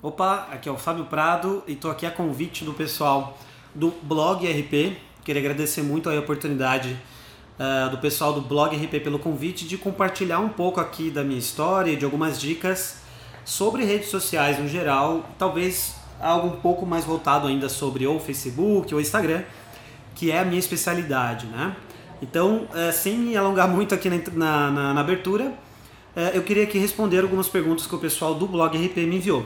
Opa, aqui é o Fábio Prado e estou aqui a convite do pessoal do Blog RP. Queria agradecer muito a oportunidade uh, do pessoal do Blog RP pelo convite de compartilhar um pouco aqui da minha história e de algumas dicas sobre redes sociais no geral, talvez algo um pouco mais voltado ainda sobre ou Facebook ou Instagram, que é a minha especialidade, né? Então, uh, sem me alongar muito aqui na, na, na abertura, uh, eu queria aqui responder algumas perguntas que o pessoal do Blog RP me enviou.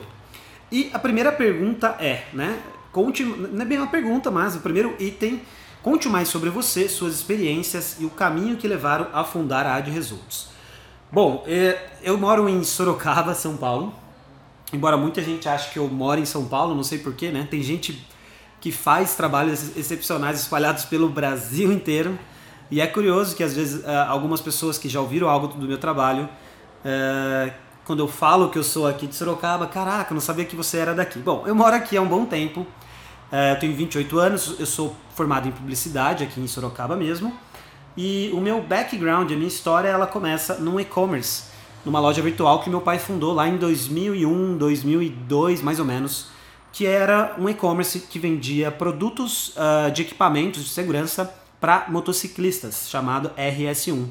E a primeira pergunta é, né? Conte, não é bem uma pergunta, mas o primeiro item, conte mais sobre você, suas experiências e o caminho que levaram a fundar a Ad Results. Bom, é, eu moro em Sorocaba, São Paulo. Embora muita gente ache que eu moro em São Paulo, não sei porquê, né? Tem gente que faz trabalhos excepcionais espalhados pelo Brasil inteiro. E é curioso que às vezes ah, algumas pessoas que já ouviram algo do meu trabalho eh, quando eu falo que eu sou aqui de Sorocaba, caraca, não sabia que você era daqui. Bom, eu moro aqui há um bom tempo, é, eu tenho 28 anos, eu sou formado em publicidade aqui em Sorocaba mesmo, e o meu background, a minha história, ela começa no e-commerce, numa loja virtual que meu pai fundou lá em 2001, 2002, mais ou menos, que era um e-commerce que vendia produtos uh, de equipamentos de segurança para motociclistas, chamado RS1.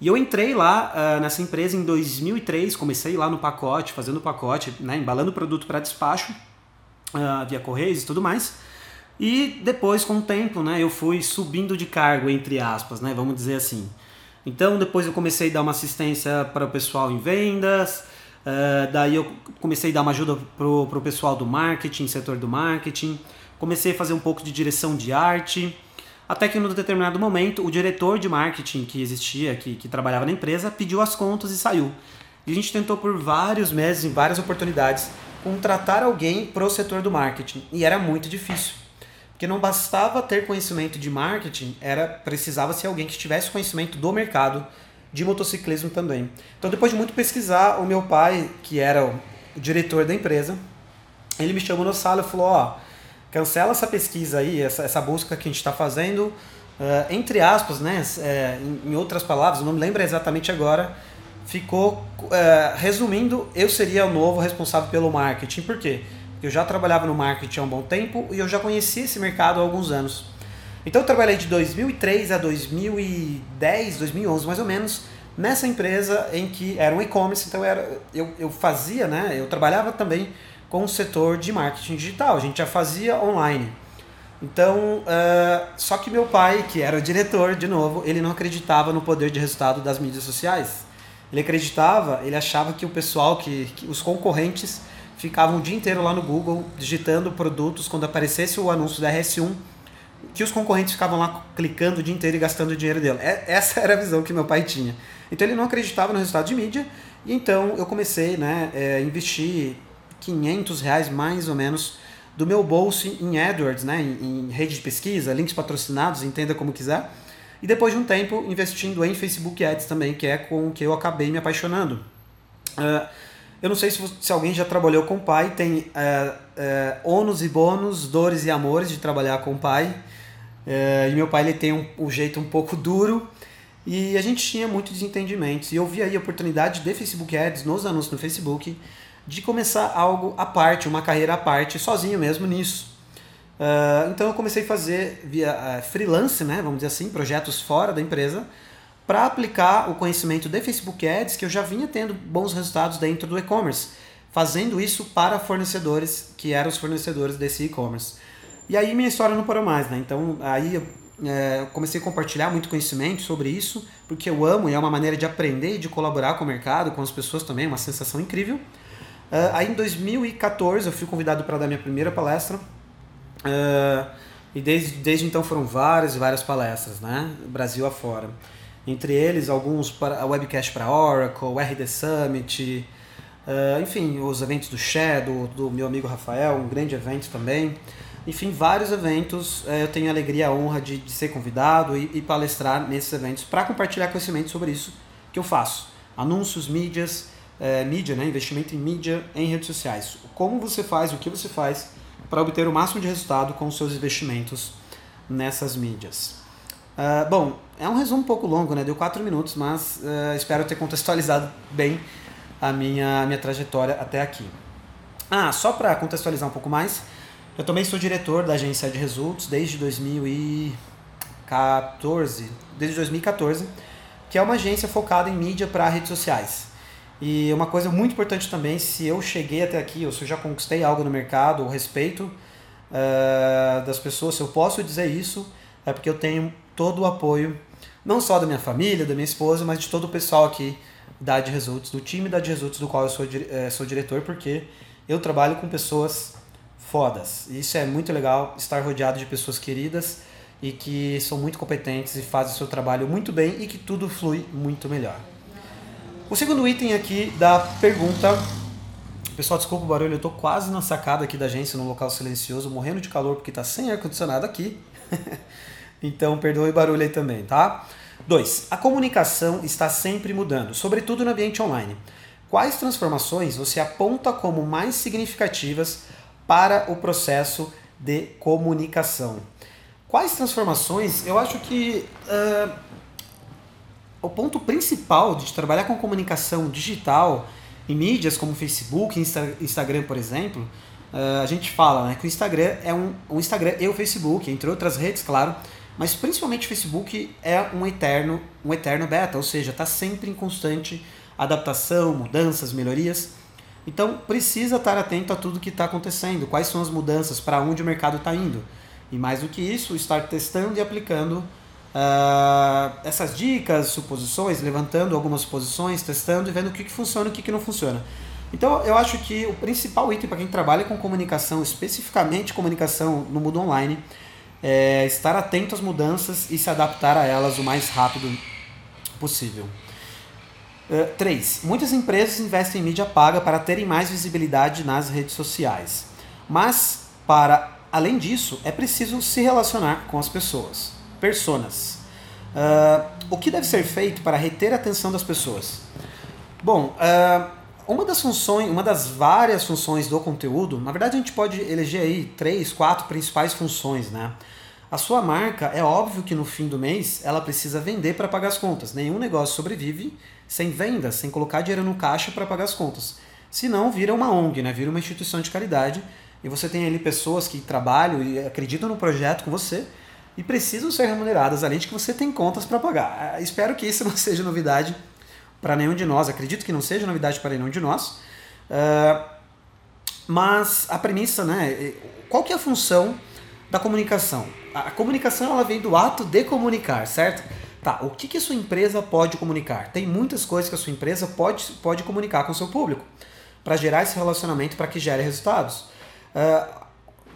E eu entrei lá uh, nessa empresa em 2003, comecei lá no pacote, fazendo pacote, né, embalando o produto para despacho, uh, via correios e tudo mais. E depois, com o tempo, né, eu fui subindo de cargo, entre aspas, né, vamos dizer assim. Então, depois eu comecei a dar uma assistência para o pessoal em vendas, uh, daí eu comecei a dar uma ajuda para o pessoal do marketing, setor do marketing, comecei a fazer um pouco de direção de arte, até que, num determinado momento, o diretor de marketing que existia, que, que trabalhava na empresa, pediu as contas e saiu. E a gente tentou por vários meses, em várias oportunidades, contratar alguém para o setor do marketing. E era muito difícil. Porque não bastava ter conhecimento de marketing, era precisava ser alguém que tivesse conhecimento do mercado de motociclismo também. Então, depois de muito pesquisar, o meu pai, que era o diretor da empresa, ele me chamou no sala e falou: Ó, oh, cancela essa pesquisa aí, essa, essa busca que a gente está fazendo, uh, entre aspas, né, é, em, em, outras palavras, não me lembro exatamente agora, ficou, uh, resumindo, eu seria o novo responsável pelo marketing. Por quê? Porque eu já trabalhava no marketing há um bom tempo e eu já conhecia esse mercado há alguns anos. Então eu trabalhei de 2003 a 2010, 2011 mais ou menos, nessa empresa em que era um e-commerce, então era, eu, eu fazia, né, eu trabalhava também com o setor de marketing digital. A gente já fazia online. Então, uh, só que meu pai, que era diretor, de novo, ele não acreditava no poder de resultado das mídias sociais. Ele acreditava, ele achava que o pessoal, que, que os concorrentes, ficavam o dia inteiro lá no Google digitando produtos quando aparecesse o anúncio da RS1, que os concorrentes ficavam lá clicando o dia inteiro e gastando o dinheiro dele. É, essa era a visão que meu pai tinha. Então ele não acreditava no resultado de mídia, e então eu comecei né, a é, investir 500 reais mais ou menos do meu bolso em AdWords, né, em, em rede de pesquisa, links patrocinados, entenda como quiser. E depois de um tempo investindo em Facebook Ads também, que é com o que eu acabei me apaixonando. Uh, eu não sei se, se alguém já trabalhou com pai, tem uh, uh, ônus e bônus, dores e amores de trabalhar com pai. Uh, e meu pai ele tem um, um jeito um pouco duro e a gente tinha muitos desentendimentos. E eu vi aí a oportunidade de Facebook Ads nos anúncios no Facebook de começar algo à parte, uma carreira à parte, sozinho mesmo nisso. Uh, então eu comecei a fazer via uh, freelance, né, vamos dizer assim, projetos fora da empresa, para aplicar o conhecimento de Facebook Ads, que eu já vinha tendo bons resultados dentro do e-commerce, fazendo isso para fornecedores que eram os fornecedores desse e-commerce. E aí minha história não parou mais, né? Então aí é, comecei a compartilhar muito conhecimento sobre isso, porque eu amo e é uma maneira de aprender e de colaborar com o mercado, com as pessoas também, uma sensação incrível. Uh, aí em 2014 eu fui convidado para dar minha primeira palestra. Uh, e desde, desde então foram várias e várias palestras, né? Brasil afora. Entre eles, alguns para a webcast para Oracle, RD Summit, uh, enfim, os eventos do Shadow, do meu amigo Rafael, um grande evento também. Enfim, vários eventos. eu tenho a alegria a honra de, de ser convidado e, e palestrar nesses eventos para compartilhar conhecimento sobre isso que eu faço. Anúncios, mídias, é, mídia, né? investimento em mídia em redes sociais. Como você faz, o que você faz para obter o máximo de resultado com os seus investimentos nessas mídias. Uh, bom, é um resumo um pouco longo, né? Deu quatro minutos, mas uh, espero ter contextualizado bem a minha, minha trajetória até aqui. Ah, só para contextualizar um pouco mais, eu também sou diretor da agência de Results desde 2014, desde 2014, que é uma agência focada em mídia para redes sociais. E uma coisa muito importante também, se eu cheguei até aqui, ou se eu já conquistei algo no mercado, o respeito uh, das pessoas, se eu posso dizer isso, é porque eu tenho todo o apoio, não só da minha família, da minha esposa, mas de todo o pessoal aqui da de Results, do time da de Results, do qual eu sou, é, sou diretor, porque eu trabalho com pessoas fodas. Isso é muito legal, estar rodeado de pessoas queridas e que são muito competentes e fazem o seu trabalho muito bem e que tudo flui muito melhor. O segundo item aqui da pergunta. Pessoal, desculpa o barulho, eu estou quase na sacada aqui da agência, num local silencioso, morrendo de calor porque está sem ar-condicionado aqui. então, perdoe o barulho aí também, tá? 2. A comunicação está sempre mudando, sobretudo no ambiente online. Quais transformações você aponta como mais significativas para o processo de comunicação? Quais transformações? Eu acho que uh, o ponto principal de trabalhar com comunicação digital em mídias como Facebook, Insta, Instagram, por exemplo, uh, a gente fala né, que o Instagram é um, Instagram e o Facebook, entre outras redes, claro, mas principalmente o Facebook é um eterno, um eterno beta, ou seja, está sempre em constante adaptação, mudanças, melhorias. Então precisa estar atento a tudo que está acontecendo, quais são as mudanças, para onde o mercado está indo. E mais do que isso, estar testando e aplicando uh, essas dicas, suposições, levantando algumas suposições, testando e vendo o que, que funciona e o que, que não funciona. Então eu acho que o principal item para quem trabalha com comunicação, especificamente comunicação no mundo online, é estar atento às mudanças e se adaptar a elas o mais rápido possível. 3. Uh, muitas empresas investem em mídia paga para terem mais visibilidade nas redes sociais. Mas, para além disso, é preciso se relacionar com as pessoas personas. Uh, o que deve ser feito para reter a atenção das pessoas? Bom, uh, uma das funções, uma das várias funções do conteúdo, na verdade a gente pode eleger aí três, quatro principais funções, né? A sua marca, é óbvio que no fim do mês ela precisa vender para pagar as contas. Nenhum negócio sobrevive sem venda, sem colocar dinheiro no caixa para pagar as contas. Senão vira uma ONG, né? vira uma instituição de caridade e você tem ali pessoas que trabalham e acreditam no projeto com você e precisam ser remuneradas, além de que você tem contas para pagar. Ah, espero que isso não seja novidade para nenhum de nós, acredito que não seja novidade para nenhum de nós. Uh, mas a premissa, né? Qual que é a função da comunicação? A comunicação ela vem do ato de comunicar, certo? Tá, o que, que a sua empresa pode comunicar? Tem muitas coisas que a sua empresa pode, pode comunicar com o seu público para gerar esse relacionamento para que gere resultados. Uh,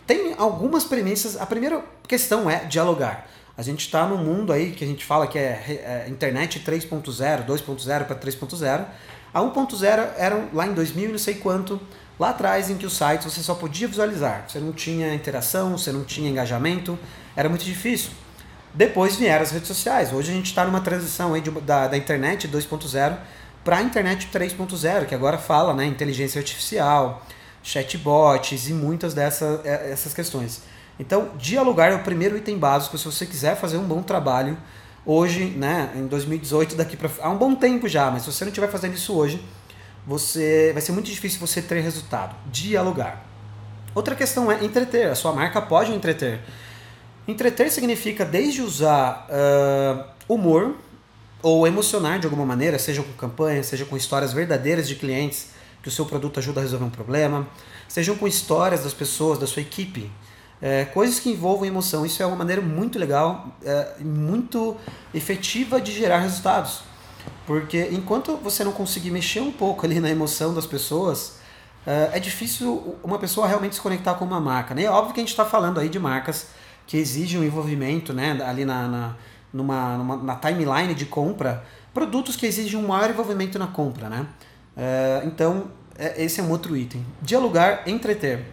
tem algumas premissas. A primeira questão é dialogar. A gente está num mundo aí que a gente fala que é, é internet 3.0, 2.0 para 3.0. A 1.0 era lá em 2000 não sei quanto, lá atrás em que os sites você só podia visualizar. Você não tinha interação, você não tinha engajamento, era muito difícil. Depois vieram as redes sociais. Hoje a gente está numa transição aí de, da, da internet 2.0 para a internet 3.0, que agora fala né, inteligência artificial, chatbots e muitas dessas é, essas questões. Então, dialogar é o primeiro item básico se você quiser fazer um bom trabalho hoje, né, em 2018 daqui para há um bom tempo já, mas se você não estiver fazendo isso hoje, você vai ser muito difícil você ter resultado. Dialogar. Outra questão é entreter. A sua marca pode entreter. Entreter significa desde usar uh, humor ou emocionar de alguma maneira, seja com campanhas, seja com histórias verdadeiras de clientes que o seu produto ajuda a resolver um problema, sejam com histórias das pessoas, da sua equipe, é, coisas que envolvam emoção. Isso é uma maneira muito legal, é, muito efetiva de gerar resultados. Porque enquanto você não conseguir mexer um pouco ali na emoção das pessoas, é, é difícil uma pessoa realmente se conectar com uma marca. Né? É óbvio que a gente está falando aí de marcas que exigem um envolvimento né, ali na, na, numa, numa, na timeline de compra, produtos que exigem um maior envolvimento na compra. Né? É, então, é, esse é um outro item. Dialogar, entreter.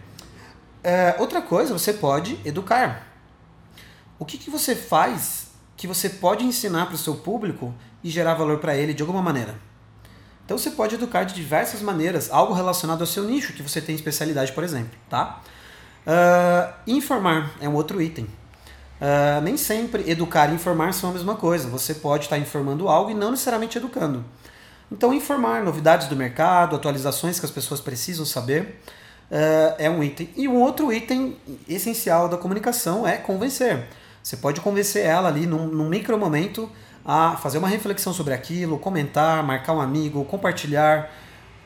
É, outra coisa, você pode educar. O que, que você faz que você pode ensinar para o seu público e gerar valor para ele de alguma maneira? Então você pode educar de diversas maneiras, algo relacionado ao seu nicho, que você tem especialidade, por exemplo. Tá? Uh, informar é um outro item. Uh, nem sempre educar e informar são a mesma coisa. Você pode estar informando algo e não necessariamente educando. Então, informar novidades do mercado, atualizações que as pessoas precisam saber. uh, é um item. E um outro item essencial da comunicação é convencer. Você pode convencer ela ali num, num micro momento a fazer uma reflexão sobre aquilo, comentar, marcar um amigo, compartilhar,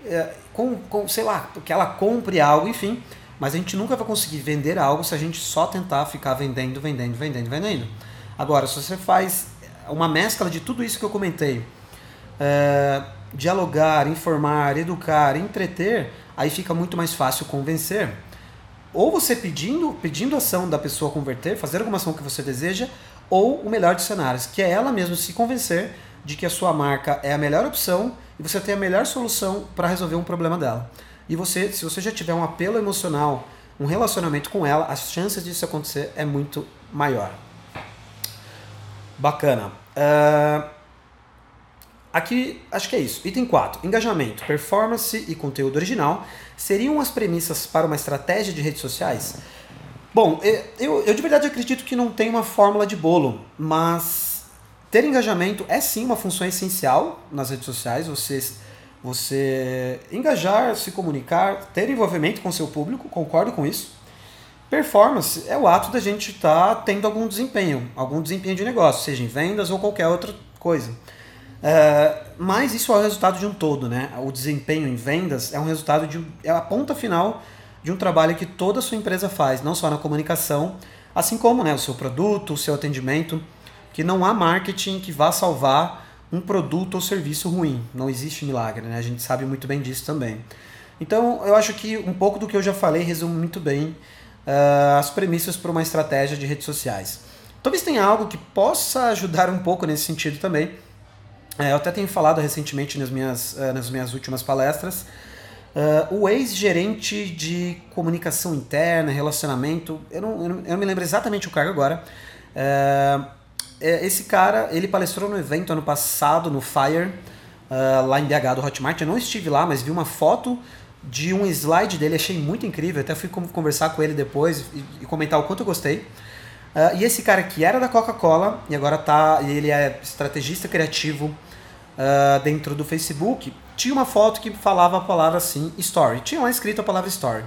é, com, com, sei lá, que ela compre algo, enfim. Mas a gente nunca vai conseguir vender algo se a gente só tentar ficar vendendo, vendendo, vendendo, vendendo. Agora, se você faz uma mescla de tudo isso que eu comentei, é, dialogar, informar, educar, entreter, aí fica muito mais fácil convencer. Ou você pedindo, pedindo ação da pessoa converter, fazer alguma ação que você deseja, ou o melhor dos cenários, que é ela mesma se convencer de que a sua marca é a melhor opção e você tem a melhor solução para resolver um problema dela. E você, se você já tiver um apelo emocional, um relacionamento com ela, as chances disso acontecer é muito maior. Bacana. Uh, aqui, acho que é isso. Item 4. Engajamento, performance e conteúdo original seriam as premissas para uma estratégia de redes sociais? Bom, eu, eu de verdade acredito que não tem uma fórmula de bolo, mas ter engajamento é sim uma função essencial nas redes sociais. Você, você engajar, se comunicar, ter envolvimento com seu público, concordo com isso. Performance é o ato da gente estar tá tendo algum desempenho, algum desempenho de negócio, seja em vendas ou qualquer outra coisa. É, mas isso é o resultado de um todo, né? O desempenho em vendas é um resultado de é a ponta final de um trabalho que toda a sua empresa faz, não só na comunicação, assim como né, o seu produto, o seu atendimento, que não há marketing que vá salvar um produto ou serviço ruim. Não existe milagre, né? A gente sabe muito bem disso também. Então, eu acho que um pouco do que eu já falei resume muito bem uh, as premissas para uma estratégia de redes sociais. Talvez tenha algo que possa ajudar um pouco nesse sentido também. Uh, eu até tenho falado recentemente nas minhas, uh, nas minhas últimas palestras Uh, o ex-gerente de comunicação interna, relacionamento, eu não, eu não, me lembro exatamente o cargo agora. Uh, esse cara, ele palestrou no evento ano passado, no Fire, uh, lá em BH do Hotmart. Eu não estive lá, mas vi uma foto de um slide dele, achei muito incrível. Até fui conversar com ele depois e, e comentar o quanto eu gostei. e esse cara que era da Coca-Cola e agora tá, ele é estrategista criativo dentro do Facebook tinha uma foto que falava a palavra assim, story. Tinha lá escrito a palavra story.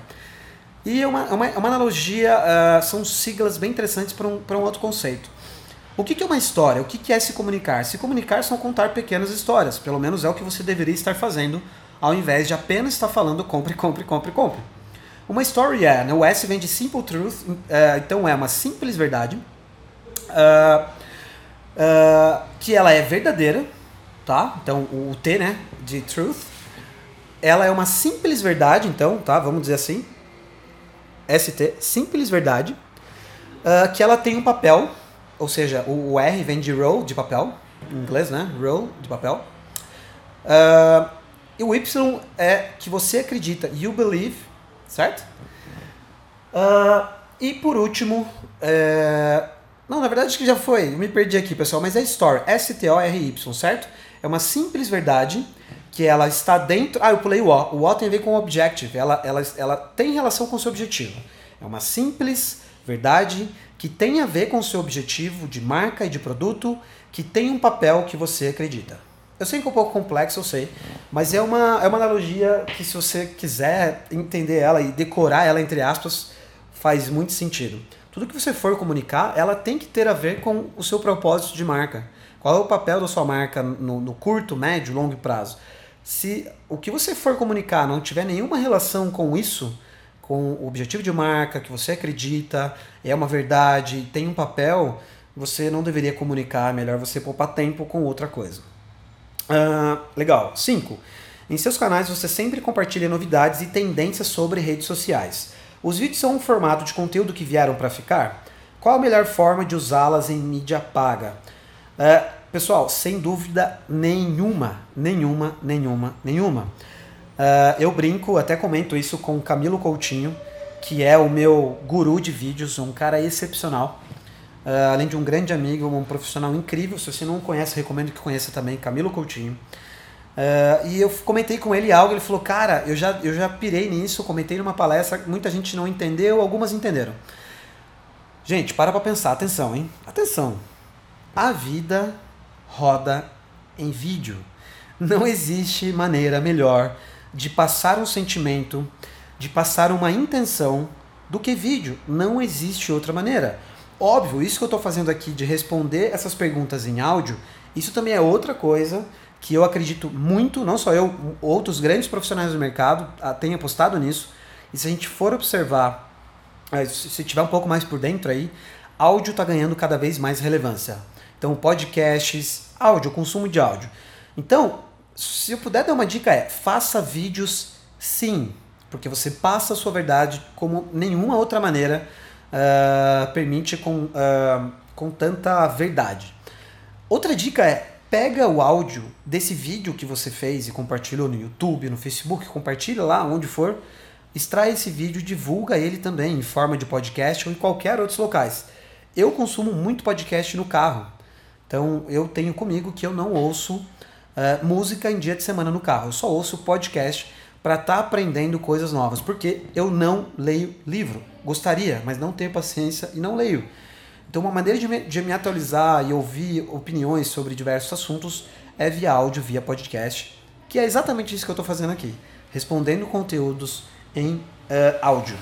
E é uma, uma, uma analogia, uh, são siglas bem interessantes para um, um outro conceito. O que, é uma história? O que, é se comunicar? Se comunicar são contar pequenas histórias. Pelo menos é o que você deveria estar fazendo, ao invés de apenas estar falando compre, compre, compre, compre. Uma story é, né, o S vem de simple truth, uh, então é uma simples verdade, uh, que ela é verdadeira, tá? Então o T, né, de truth, ela é uma simples verdade, então, tá? Vamos dizer assim, ST, simples verdade, que ela tem um papel, ou seja, o, R vem de roll, de papel, em inglês, né? Roll, de papel. Uh, e o Y é que você acredita, you believe, certo? Uh, e por último, é... não, na verdade acho que já foi, me perdi aqui, pessoal, mas é story, S-T-O-R-Y, certo? É uma simples verdade que ela está dentro. Ah, eu pulei o O. O O tem a ver com objective. Ela, ela, ela tem relação com o seu objetivo. É uma simples verdade que tem a ver com o seu objetivo de marca e de produto, que tem um papel que você acredita. Eu sei que é um pouco complexo, eu sei, mas é uma, é uma analogia que, se você quiser entender ela e decorar ela, entre aspas, faz muito sentido. Tudo que você for comunicar, ela tem que ter a ver com o seu propósito de marca. Qual é o papel da sua marca no, no curto, médio, longo prazo? Se o que você for comunicar não tiver nenhuma relação com isso, com o objetivo de marca, que você acredita, é uma verdade, tem um papel, você não deveria comunicar, melhor você poupar tempo com outra coisa. Uh, legal. 5. Em seus canais você sempre compartilha novidades e tendências sobre redes sociais. Os vídeos são um formato de conteúdo que vieram para ficar? Qual a melhor forma de usá-las em mídia paga? Uh, Pessoal, sem dúvida nenhuma, nenhuma, nenhuma, nenhuma. Uh, eu brinco, até comento isso com o Camilo Coutinho, que é o meu guru de vídeos, um cara excepcional. Uh, além de um grande amigo, um profissional incrível. Se você não conhece, recomendo que conheça também, Camilo Coutinho. Uh, e eu comentei com ele algo, ele falou, cara, eu já, eu já pirei nisso, comentei numa palestra, muita gente não entendeu, algumas entenderam. Gente, para pra pensar, atenção, hein? Atenção. A vida roda em vídeo. Não existe maneira melhor de passar um sentimento, de passar uma intenção do que vídeo. Não existe outra maneira. Óbvio, isso que eu estou fazendo aqui de responder essas perguntas em áudio, isso também é outra coisa que eu acredito muito, não só eu, outros grandes profissionais do mercado ah, têm apostado nisso. E se a gente for observar, eh, se tiver um pouco mais por dentro aí, áudio está ganhando cada vez mais relevância. Então, podcasts, áudio, consumo de áudio. Então, se eu puder dar uma dica é, faça vídeos sim, porque você passa a sua verdade como nenhuma outra maneira uh, permite com, uh, com tanta verdade. Outra dica é, pega o áudio desse vídeo que você fez e compartilhou no YouTube, no Facebook, compartilha lá onde for, extrai esse vídeo, divulga ele também em forma de podcast ou em qualquer outros locais. Eu consumo muito podcast no carro, então eu tenho comigo que eu não ouço uh, música em dia de semana no carro, eu só ouço podcast para estar tá aprendendo coisas novas, porque eu não leio livro. Gostaria, mas não tenho paciência e não leio. Então, uma maneira de me, de me atualizar e ouvir opiniões sobre diversos assuntos é via áudio, via podcast, que é exatamente isso que eu estou fazendo aqui, respondendo conteúdos em uh, áudio.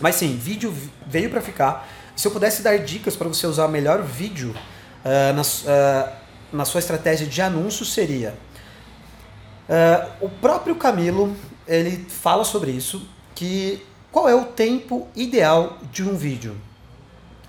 Mas sim, vídeo veio para ficar. Se eu pudesse dar dicas para você usar melhor vídeo uh, na, uh, na sua estratégia de anúncio, seria o próprio Camilo ele fala sobre isso, que qual é o tempo ideal de um vídeo?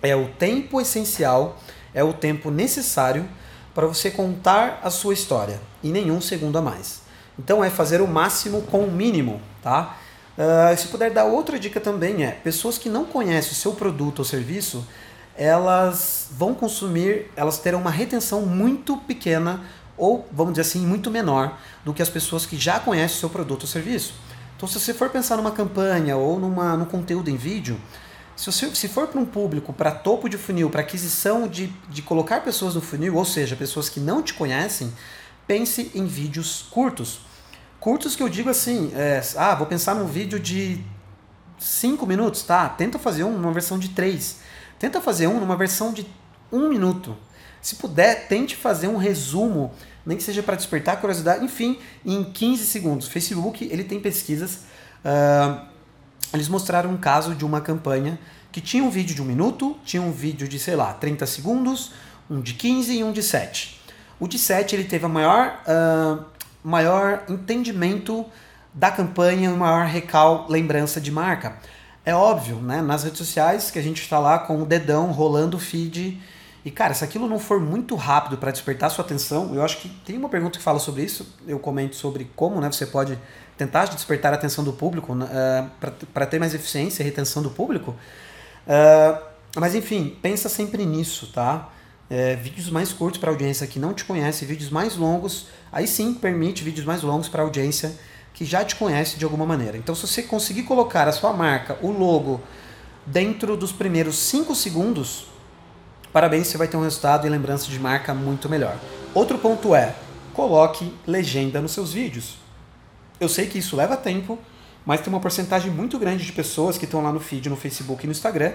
É o tempo essencial, é o tempo necessário para você contar a sua história e nenhum segundo a mais. Então é fazer o máximo com o mínimo, tá? Uh, se puder dar outra dica também é, pessoas que não conhecem o seu produto ou serviço, elas vão consumir, elas terão uma retenção muito pequena ou, vamos dizer assim, muito menor do que as pessoas que já conhecem o seu produto ou serviço. Então, se você for pensar numa campanha ou numa, num conteúdo em vídeo, se, você, se for para um público, para topo de funil, para aquisição de, de colocar pessoas no funil, ou seja, pessoas que não te conhecem, pense em vídeos curtos. Curtos que eu digo assim, é, ah, vou pensar num vídeo de 5 minutos, tá? Tenta fazer um numa versão de 3. Tenta fazer um numa versão de 1 um minuto. Se puder, tente fazer um resumo, nem que seja para despertar curiosidade, enfim, em 15 segundos. Facebook, ele tem pesquisas, uh, eles mostraram um caso de uma campanha que tinha um vídeo de um minuto, tinha um vídeo de, sei lá, 30 segundos, um de 15 e um de 7. O de 7 ele teve a maior uh, maior entendimento da campanha e maior recal lembrança de marca. É óbvio, né? Nas redes sociais que a gente está lá com o dedão rolando o feed. E cara, se aquilo não for muito rápido para despertar sua atenção, eu acho que tem uma pergunta que fala sobre isso. Eu comento sobre como né, você pode tentar despertar a atenção do público uh, eh, para ter mais eficiência e retenção do público. Uh, mas enfim, pensa sempre nisso, tá? É, vídeos mais curtos para audiência que não te conhece, vídeos mais longos Aí sim permite vídeos mais longos para audiência que já te conhece de alguma maneira. Então, se você conseguir colocar a sua marca, o logo, dentro dos primeiros 5 segundos, parabéns, você vai ter um resultado e lembrança de marca muito melhor. Outro ponto é, coloque legenda nos seus vídeos. Eu sei que isso leva tempo, mas tem uma porcentagem muito grande de pessoas que estão lá no feed, no Facebook e no Instagram,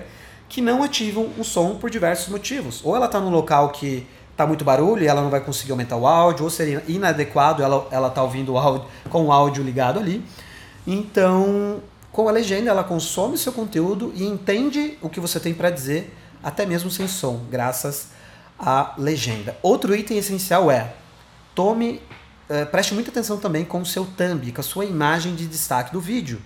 que não ativam o som por diversos motivos. Ou ela está num local que tá muito barulho e ela não vai conseguir aumentar o áudio, ou seria inadequado ela, ela tá ouvindo o áudio com o áudio ligado ali. Então, com a legenda, ela consome seu conteúdo e entende o que você tem para dizer, até mesmo sem som, graças à legenda. Outro item essencial é tome, uh, preste muita atenção também com o seu thumb, com a sua imagem de destaque do vídeo.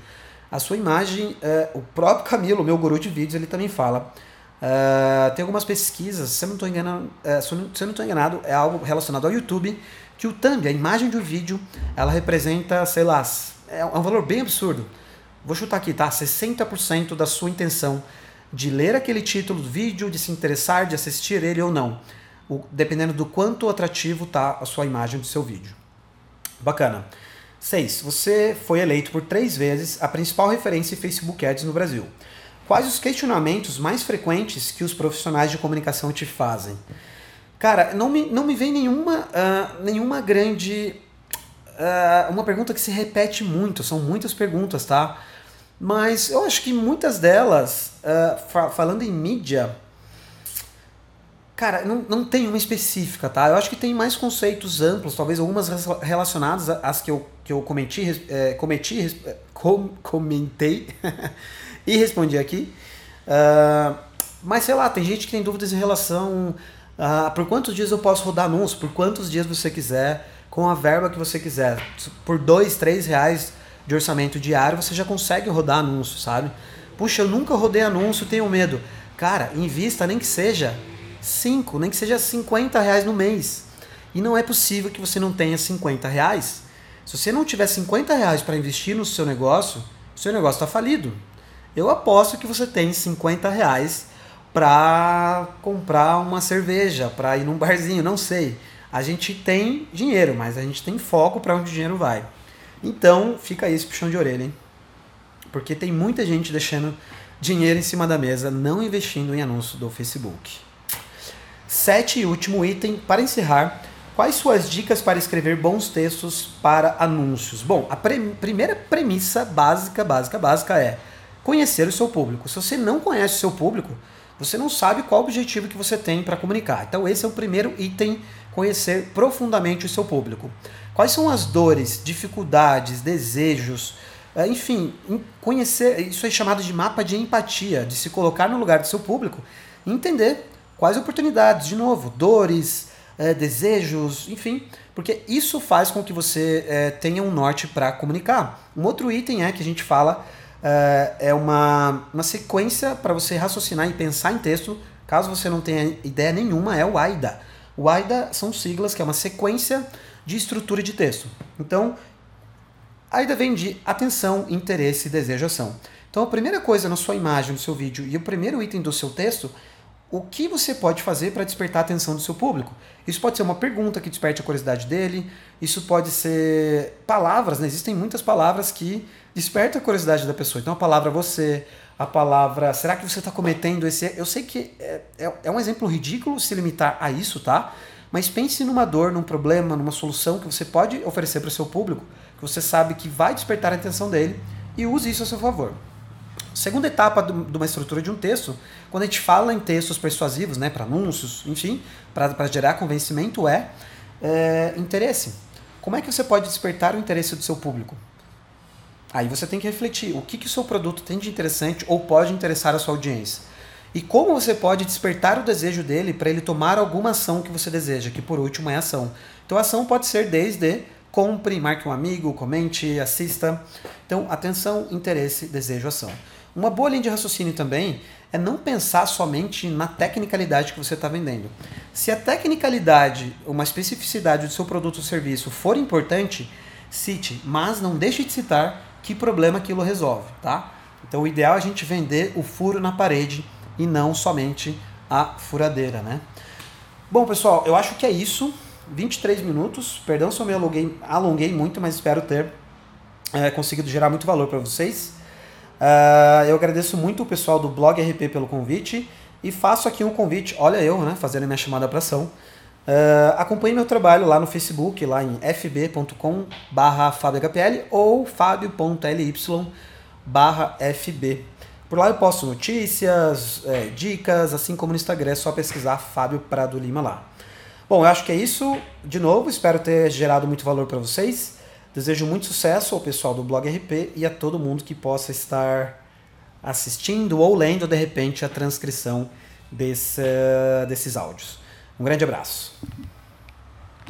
A sua imagem, uh, o próprio Camilo, meu guru de vídeos, ele também fala Uh, tem algumas pesquisas, se eu não estou enganado, uh, se eu não estou enganado, é algo relacionado ao YouTube, que o thumb, a imagem de um vídeo, ela representa, sei lá, é um valor bem absurdo. Vou chutar aqui, tá? 60% da sua intenção de ler aquele título do vídeo, de se interessar, de assistir ele ou não. O, dependendo do quanto atrativo tá a sua imagem do seu vídeo. Bacana. 6. Você foi eleito por três vezes a principal referência em Facebook Ads no Brasil. Quais os questionamentos mais frequentes que os profissionais de comunicação te fazem? Cara, não me, não me vem nenhuma, uh, nenhuma grande. Uh, uma pergunta que se repete muito, são muitas perguntas, tá? Mas eu acho que muitas delas, uh, fa falando em mídia, Cara, não, não tem uma específica, tá? Eu acho que tem mais conceitos amplos, talvez algumas relacionadas às que eu, que eu cometi, é, cometi é, com, comentei e respondi aqui. Uh, mas sei lá, tem gente que tem dúvidas em relação a por quantos dias eu posso rodar anúncio, por quantos dias você quiser, com a verba que você quiser. Por dois, três reais de orçamento diário, você já consegue rodar anúncio, sabe? Puxa, eu nunca rodei anúncio, tenho medo. Cara, invista nem que seja 5, nem que seja 50 reais no mês. E não é possível que você não tenha 50 reais. Se você não tiver 50 reais para investir no seu negócio, o seu negócio está falido. Eu aposto que você tem 50 reais para comprar uma cerveja, para ir num barzinho, não sei. A gente tem dinheiro, mas a gente tem foco para onde o dinheiro vai. Então, fica aí esse puxão de orelha, hein? Porque tem muita gente deixando dinheiro em cima da mesa, não investindo em anúncio do Facebook. Sete e último item, para encerrar, quais suas dicas para escrever bons textos para anúncios? Bom, a pre primeira premissa básica, básica, básica é conhecer o seu público. Se você não conhece o seu público, você não sabe qual objetivo que você tem para comunicar. Então esse é o primeiro item, conhecer profundamente o seu público. Quais são as dores, dificuldades, desejos, eh, enfim, conhecer, isso é chamado de mapa de empatia, de se colocar no lugar do seu público e entender Quais oportunidades? De novo, dores, é, desejos, enfim, porque isso faz com que você é, tenha um norte para comunicar. Um outro item é que a gente fala é, é uma, uma sequência para você raciocinar e pensar em texto. Caso você não tenha ideia nenhuma, é o AIDA. O AIDA são siglas que é uma sequência de estrutura de texto. Então, AIDA vem de atenção, interesse, desejo, ação. Então, a primeira coisa na sua imagem, no seu vídeo e o primeiro item do seu texto o que você pode fazer para despertar a atenção do seu público. Isso pode ser uma pergunta que desperte a curiosidade dele, isso pode ser palavras, né? existem muitas palavras que despertam a curiosidade da pessoa. Então a palavra você, a palavra será que você está cometendo esse. Eu sei que é, é, é um exemplo ridículo se limitar a isso, tá? Mas pense numa dor, num problema, numa solução que você pode oferecer para o seu público, que você sabe que vai despertar a atenção dele e use isso a seu favor. Segunda etapa de uma estrutura de um texto, quando a gente fala em textos persuasivos, né, para anúncios, enfim, para gerar convencimento, é, é interesse. Como é que você pode despertar o interesse do seu público? Aí você tem que refletir o que, que o seu produto tem de interessante ou pode interessar a sua audiência. E como você pode despertar o desejo dele para ele tomar alguma ação que você deseja, que por último é ação. Então ação pode ser desde compre, marque um amigo, comente, assista. Então, atenção, interesse, desejo, ação. Uma boa linha de raciocínio também é não pensar somente na tecnicalidade que você está vendendo. Se a tecnicalidade, uma especificidade do seu produto ou serviço for importante, cite, mas não deixe de citar que problema aquilo resolve, tá? Então o ideal é a gente vender o furo na parede e não somente a furadeira, né? Bom, pessoal, eu acho que é isso. 23 minutos. Perdão se eu me alonguei, alonguei muito, mas espero ter é, conseguido gerar muito valor para vocês. Uh, eu agradeço muito o pessoal do Blog RP pelo convite e faço aqui um convite, olha eu, né, fazendo minha chamada para ação. Uh, acompanhe meu trabalho lá no Facebook, lá em fb.com barra ou fabio.ly barra fb. Por lá eu posto notícias, é, dicas, assim como no Instagram é só pesquisar Fábio Prado Lima lá. Bom, eu acho que é isso. De novo, espero ter gerado muito valor para vocês. Desejo muito sucesso ao pessoal do Blog RP e a todo mundo que possa estar assistindo ou lendo de repente a transcrição desse, desses áudios. Um grande abraço.